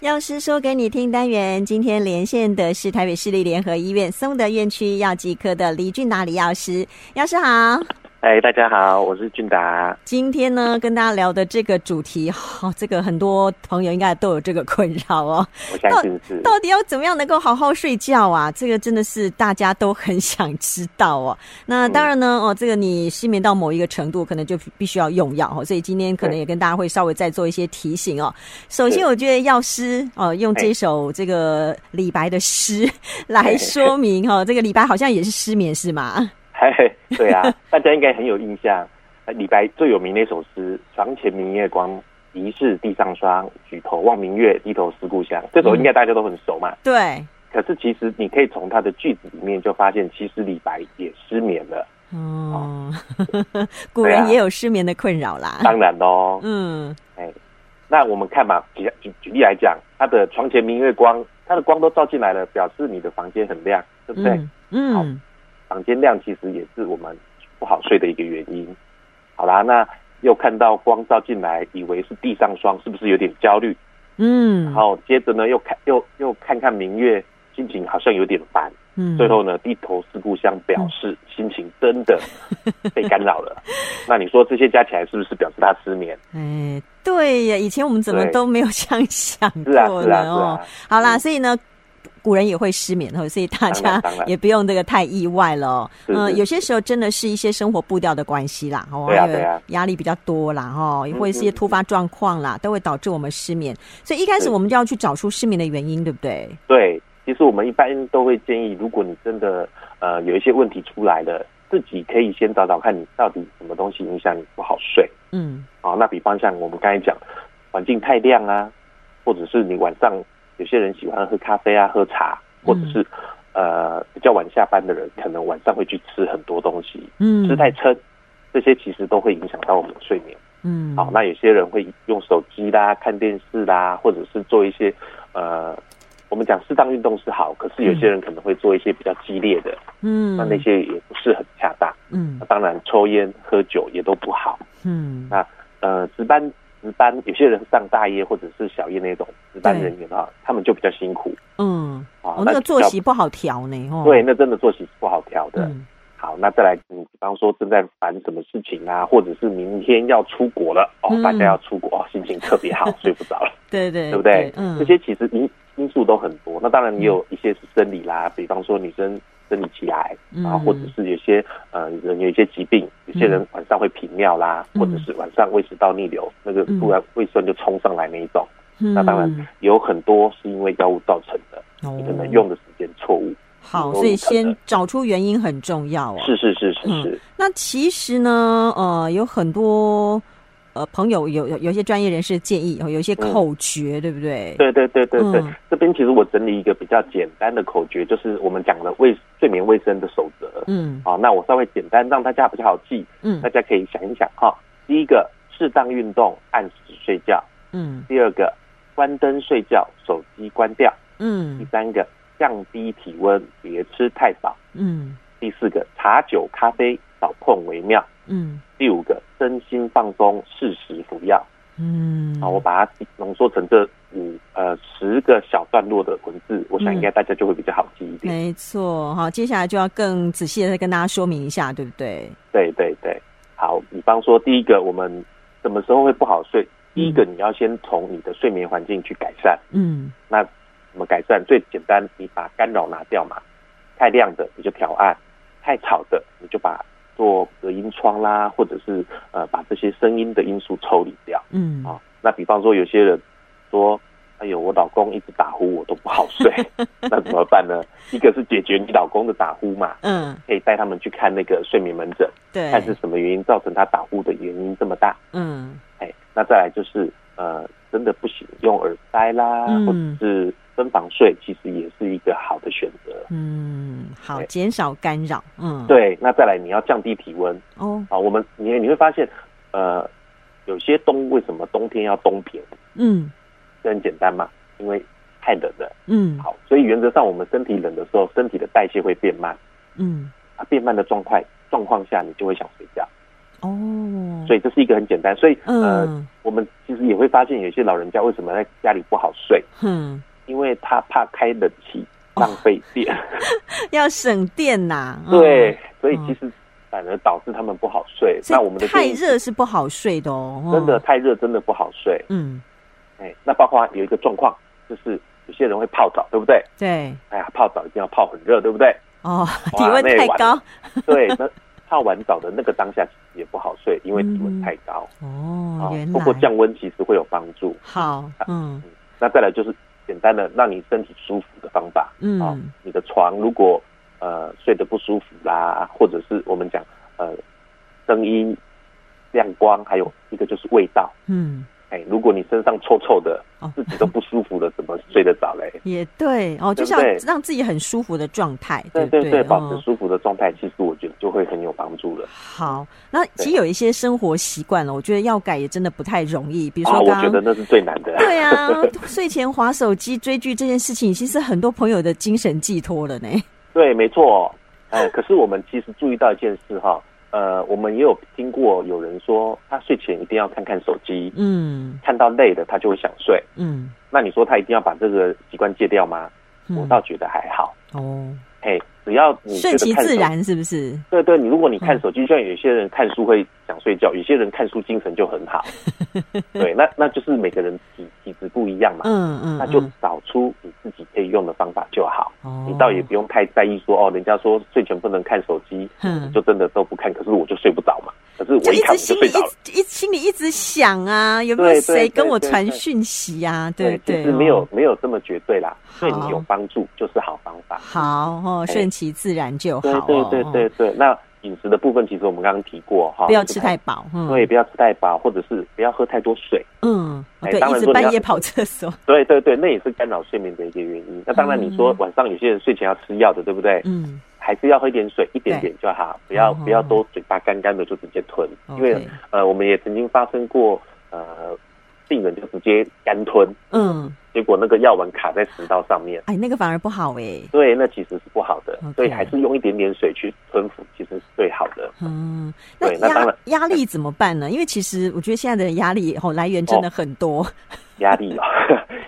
药师说给你听单元，今天连线的是台北市立联合医院松德院区药剂科的李俊达李药师，药师好。哎，大家好，我是俊达。今天呢，跟大家聊的这个主题，哦，这个很多朋友应该都有这个困扰哦。我相信是。到底要怎么样能够好好睡觉啊？这个真的是大家都很想知道哦。那当然呢，嗯、哦，这个你失眠到某一个程度，可能就必须要用药哦。所以今天可能也跟大家会稍微再做一些提醒哦。首先，我觉得药师哦，用这首这个李白的诗来说明哈、哦，这个李白好像也是失眠是吗？嘿，对啊，大家应该很有印象。李白最有名的一首诗《床前明月光，疑是地上霜。举头望明月，低头思故乡》。这首应该大家都很熟嘛。对。可是其实你可以从他的句子里面就发现，其实李白也失眠了。哦，古人也有失眠的困扰啦。当然喽。嗯。哎，那我们看嘛，举举举例来讲，他的床前明月光，他的光都照进来了，表示你的房间很亮，对不对？嗯。嗯房间亮其实也是我们不好睡的一个原因。好啦，那又看到光照进来，以为是地上霜，是不是有点焦虑？嗯。然后接着呢，又看又又看看明月，心情好像有点烦。嗯。最后呢，低头思故乡，表示心情真的 被干扰了。嗯、那你说这些加起来是不是表示他失眠？哎，对呀，以前我们怎么都没有这样想过呢？哦，是啊是啊是啊、好啦，所以呢。古人也会失眠，所以大家也不用这个太意外了。嗯，有些时候真的是一些生活步调的关系啦，哦，还有压力比较多啦，哈，也会一些突发状况啦，都会导致我们失眠。所以一开始我们就要去找出失眠的原因，对不对？对，其实我们一般都会建议，如果你真的呃有一些问题出来了，自己可以先找找看你到底什么东西影响你不好睡。嗯，好，那比方像我们刚才讲，环境太亮啊，或者是你晚上。有些人喜欢喝咖啡啊，喝茶，或者是、嗯、呃比较晚下班的人，可能晚上会去吃很多东西，嗯，吃太撑，这些其实都会影响到我们的睡眠。嗯，好，那有些人会用手机啦、看电视啦，或者是做一些呃，我们讲适当运动是好，可是有些人可能会做一些比较激烈的，嗯，那那些也不是很恰当。嗯，当然抽烟喝酒也都不好。嗯，那呃值班。值班有些人上大夜或者是小夜那种值班人员啊，他们就比较辛苦。嗯，哦，那个作息不好调呢。哦，对，那真的作息是不好调的。嗯，好，那再来，你比方说正在烦什么事情啊，或者是明天要出国了哦，大家要出国，心情特别好，睡不着了。对对，对不对？嗯，这些其实因因素都很多。那当然也有一些是生理啦，比方说女生。生理期来，啊，或者是有些呃人有一些疾病，有些人晚上会频尿啦，或者是晚上胃食道逆流，那个突然胃酸就冲上来那一种，那当然有很多是因为药物造成的，你可能用的时间错误。好，所以先找出原因很重要哦。是是是是是。那其实呢，呃，有很多。呃，朋友有有有些专业人士建议，有一些口诀，嗯、对不对？对对对对对。嗯、这边其实我整理一个比较简单的口诀，就是我们讲的卫睡眠卫生的守则。嗯。好，那我稍微简单让大家比较好记。嗯。大家可以想一想哈。第一个，适当运动，按时睡觉。嗯。第二个，关灯睡觉，手机关掉。嗯。第三个，降低体温，别吃太饱。嗯。第四个，茶酒咖啡少碰为妙。嗯。第五个，身心放松，适时服药。嗯，好，我把它浓缩成这五呃十个小段落的文字，我想应该大家就会比较好记一点。嗯、没错，好，接下来就要更仔细的再跟大家说明一下，对不对？对对对，好，比方说第一个，我们什么时候会不好睡？第一个，你要先从你的睡眠环境去改善。嗯，那怎么改善？最简单，你把干扰拿掉嘛，太亮的你就调暗，太吵的你就把。做隔音窗啦，或者是呃把这些声音的因素抽离掉。嗯啊，那比方说有些人说，哎呦，我老公一直打呼，我都不好睡，那怎么办呢？一个是解决你老公的打呼嘛，嗯，可以带他们去看那个睡眠门诊，对，看是什么原因造成他打呼的原因这么大。嗯，哎，那再来就是呃，真的不行，用耳塞啦，嗯、或者是。分房睡其实也是一个好的选择。嗯，好，减少干扰。嗯，对。那再来，你要降低体温。哦，好，我们你你会发现，呃，有些冬为什么冬天要冬眠？嗯，这很简单嘛，因为太冷了。嗯，好，所以原则上我们身体冷的时候，身体的代谢会变慢。嗯，啊，变慢的状态状况下，你就会想睡觉。哦，所以这是一个很简单，所以呃，嗯、我们其实也会发现有些老人家为什么在家里不好睡？嗯，因为他怕开冷气浪费电，哦、要省电呐、啊。对，所以其实反而导致他们不好睡。那我们的太热是不好睡的哦，真的太热真的不好睡。嗯，哎，那包括有一个状况就是。有些人会泡澡，对不对？对。哎呀，泡澡一定要泡很热，对不对？哦，体温太高。对，那泡完澡的那个当下也不好睡，因为体温太高。哦，原来。不过降温其实会有帮助。好，嗯。那再来就是简单的让你身体舒服的方法。嗯。你的床如果呃睡得不舒服啦，或者是我们讲呃声音、亮光，还有一个就是味道。嗯。哎，如果你身上臭臭的，自己都不舒服的，怎么睡得着嘞？也对哦，就是要让自己很舒服的状态。对对对，保持舒服的状态，其实我觉得就会很有帮助了。好，那其实有一些生活习惯了，我觉得要改也真的不太容易。比如说，我觉得那是最难的。对啊，睡前划手机追剧这件事情，其实很多朋友的精神寄托了呢。对，没错。哎，可是我们其实注意到一件事哈。呃，我们也有听过有人说，他睡前一定要看看手机，嗯，看到累了他就会想睡，嗯，那你说他一定要把这个习惯戒掉吗？嗯，我倒觉得还好，哦。嘿，只要你顺其自然，是不是？对对，你如果你看手机，像有些人看书会想睡觉，有些人看书精神就很好。对，那那就是每个人体体质不一样嘛。嗯嗯，那就找出你自己可以用的方法就好。你倒也不用太在意说哦，人家说睡前不能看手机，就真的都不看，可是我就睡不着嘛。可是我一看我就睡着了，一心里一直想啊，有没有谁跟我传讯息啊？对对，其实没有没有这么绝对啦，对你有帮助就是好方法。好。哦，顺其自然就好。对对对对对，那饮食的部分，其实我们刚刚提过哈，不要吃太饱，对，不要吃太饱，或者是不要喝太多水。嗯，对，一直半夜跑厕所。对对对，那也是干扰睡眠的一个原因。那当然，你说晚上有些人睡前要吃药的，对不对？嗯，还是要喝一点水，一点点就好，不要不要都嘴巴干干的就直接吞，因为呃，我们也曾经发生过呃。病人就直接干吞，嗯，结果那个药丸卡在食道上面，哎，那个反而不好哎，对，那其实是不好的，所以还是用一点点水去吞服，其实是最好的。嗯，对，那压压力怎么办呢？因为其实我觉得现在的压力哦来源真的很多，压力啊，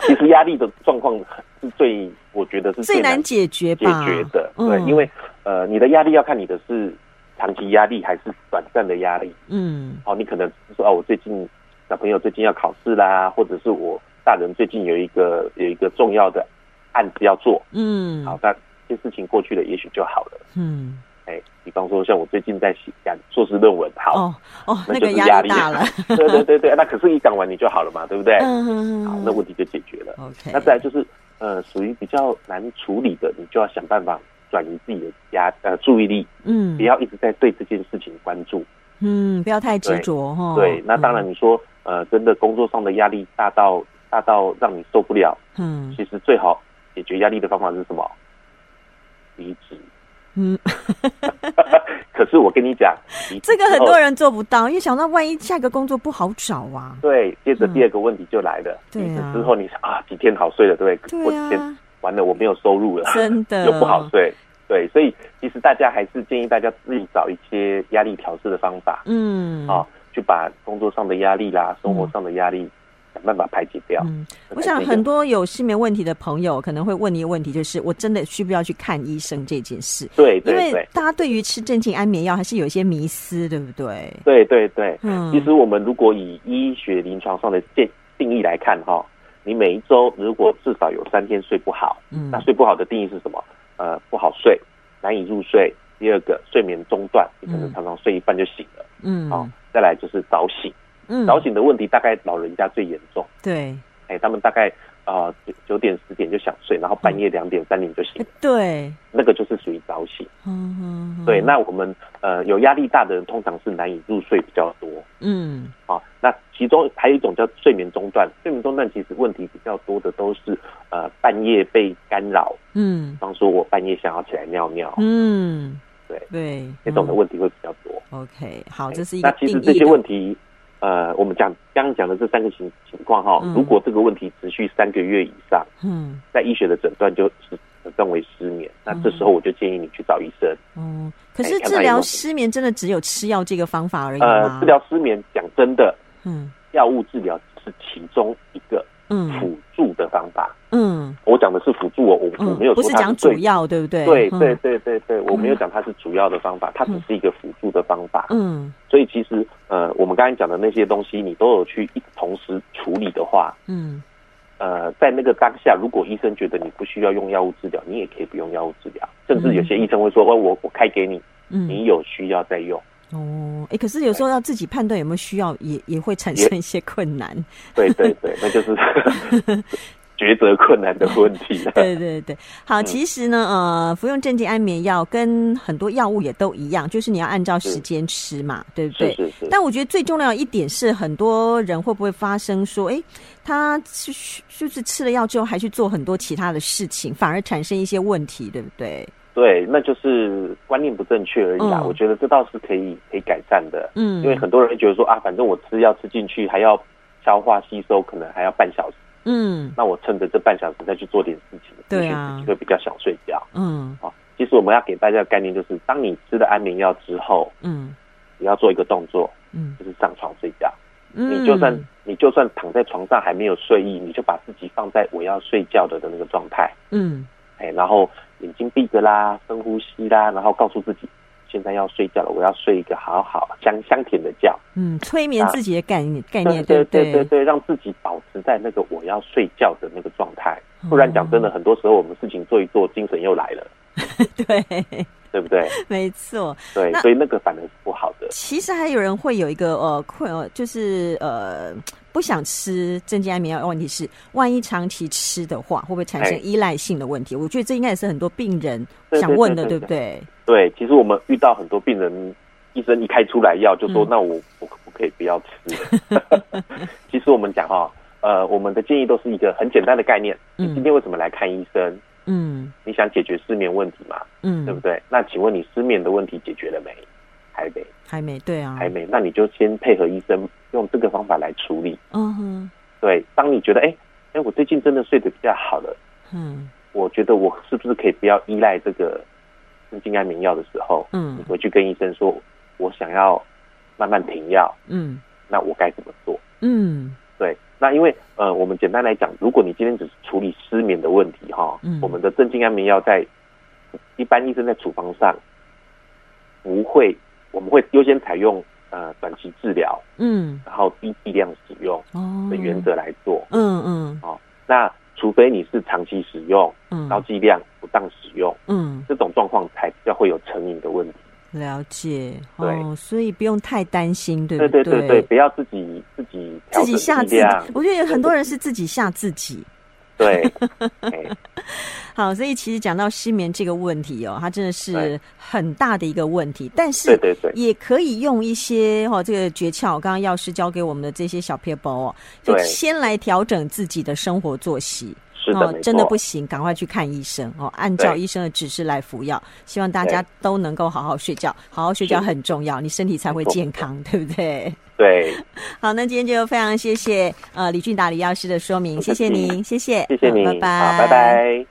其实压力的状况是最，我觉得是最难解决解决的，对，因为呃，你的压力要看你的是长期压力还是短暂的压力，嗯，好，你可能说哦，我最近。小朋友最近要考试啦，或者是我大人最近有一个有一个重要的案子要做，嗯，好，那这些事情过去了，也许就好了，嗯，哎，比方说像我最近在写硕士论文，好，哦，哦，那就是压力大了，对对对对，那可是一讲完你就好了嘛，对不对？嗯，好，那问题就解决了。OK，那再来就是呃，属于比较难处理的，你就要想办法转移自己的压呃注意力，嗯，不要一直在对这件事情关注，嗯，不要太执着哈。对，那当然你说。呃，真的工作上的压力大到大到让你受不了，嗯，其实最好解决压力的方法是什么？离职。嗯，可是我跟你讲，这个很多人做不到，因为想到万一下一个工作不好找啊。对，接着第二个问题就来了，离职、嗯、之后你想啊，几天好睡了，对不对？对啊、天完了，我没有收入了，真的 又不好睡。对，所以其实大家还是建议大家自己找一些压力调试的方法。嗯，啊。去把工作上的压力啦，生活上的压力，想办法排解掉。嗯，我想很多有失眠问题的朋友可能会问你一个问题，就是我真的需不需要去看医生这件事？对，对，对，因为大家对于吃镇静安眠药还是有一些迷思，对不对？对对对，嗯，其实我们如果以医学临床上的定定义来看，哈，你每一周如果至少有三天睡不好，嗯，那睡不好的定义是什么？呃，不好睡，难以入睡。第二个，睡眠中断，你可能常常睡一半就醒了，嗯，好。再来就是早醒，嗯，早醒的问题大概老人家最严重。对，哎，他们大概啊九九点十点就想睡，然后半夜两点三点就醒了。对，那个就是属于早醒。嗯嗯。对，那我们呃有压力大的人通常是难以入睡比较多。嗯。啊，那其中还有一种叫睡眠中断，睡眠中断其实问题比较多的都是呃半夜被干扰。嗯。比方说我半夜想要起来尿尿。嗯。对对，这种的问题会比较多。OK，好，这是一个。那其实这些问题，呃，我们讲刚刚讲的这三个情情况哈，如果这个问题持续三个月以上，嗯，在医学的诊断就是很诊断为失眠，那这时候我就建议你去找医生。嗯，可是治疗失眠真的只有吃药这个方法而已吗？呃，治疗失眠讲真的，嗯，药物治疗是其中一个辅助的方法。嗯，我讲的是辅助哦，我我没有说它是、嗯、不是讲主要，对不对？对对对对对，我没有讲它是主要的方法，它只是一个辅助的方法。嗯，所以其实呃，我们刚才讲的那些东西，你都有去一同时处理的话，嗯。呃，在那个当下，如果医生觉得你不需要用药物治疗，你也可以不用药物治疗。甚至有些医生会说：“哦，我我开给你，你有需要再用。”哦，哎，可是有时候要自己判断有没有需要，也也会产生一些困难。对对对，那就是。抉择困难的问题。对对对，好，其实呢，呃，服用镇静安眠药跟很多药物也都一样，就是你要按照时间吃嘛，对不对？是是是。但我觉得最重要的一点是，很多人会不会发生说，哎，他是就是吃了药之后，还去做很多其他的事情，反而产生一些问题，对不对？对，那就是观念不正确而已啦。嗯、我觉得这倒是可以可以改善的。嗯，因为很多人会觉得说啊，反正我吃药吃进去，还要消化吸收，可能还要半小时。嗯，那我趁着这半小时再去做点事情，对啊，自己会比较想睡觉。嗯，好，其实我们要给大家的概念就是，当你吃了安眠药之后，嗯，你要做一个动作，嗯，就是上床睡觉。嗯，你就算你就算躺在床上还没有睡意，你就把自己放在我要睡觉的的那个状态。嗯，哎，然后眼睛闭着啦，深呼吸啦，然后告诉自己。现在要睡觉了，我要睡一个好好香香甜的觉。嗯，催眠自己的概念概念，对对对对，让自己保持在那个我要睡觉的那个状态。不然讲真的，很多时候我们事情做一做，精神又来了。对，对不对？没错。对，所以那个反而是不好的。其实还有人会有一个呃困扰，就是呃不想吃镇静安眠药。问题是，万一长期吃的话，会不会产生依赖性的问题？我觉得这应该也是很多病人想问的，对不对？对，其实我们遇到很多病人，医生一开出来药就说：“嗯、那我我可不可以不要吃？” 其实我们讲哈，呃，我们的建议都是一个很简单的概念。嗯、你今天为什么来看医生？嗯，你想解决失眠问题嘛？嗯，对不对？那请问你失眠的问题解决了没？还没，还没，对啊，还没。那你就先配合医生用这个方法来处理。嗯哼，对。当你觉得哎哎，我最近真的睡得比较好了，嗯，我觉得我是不是可以不要依赖这个？镇静安眠药的时候，嗯，你回去跟医生说，我想要慢慢停药，嗯，那我该怎么做？嗯，对，那因为呃，我们简单来讲，如果你今天只是处理失眠的问题，哈，嗯，我们的镇静安眠药在一般医生在处方上不会，我们会优先采用呃短期治疗，嗯，然后低剂量使用的原则来做，嗯嗯，哦，那。除非你是长期使用，嗯，高剂量不当使用，嗯，这种状况才比较会有成瘾的问题。了解，对，哦，所以不用太担心，对不对？对对对对，不要自己自己自己吓自己。我觉得有很多人是自己吓自己。对，好，所以其实讲到失眠这个问题哦，它真的是很大的一个问题，但是对对对，也可以用一些哦这个诀窍，刚刚药师教给我们的这些小撇步哦，就先来调整自己的生活作息。是的，真的不行，赶快去看医生哦，按照医生的指示来服药。希望大家都能够好好睡觉，好好睡觉很重要，你身体才会健康，对不对？对。好，那今天就非常谢谢呃李俊达李药师的说明，谢谢您，谢谢，谢谢您，拜拜，拜拜。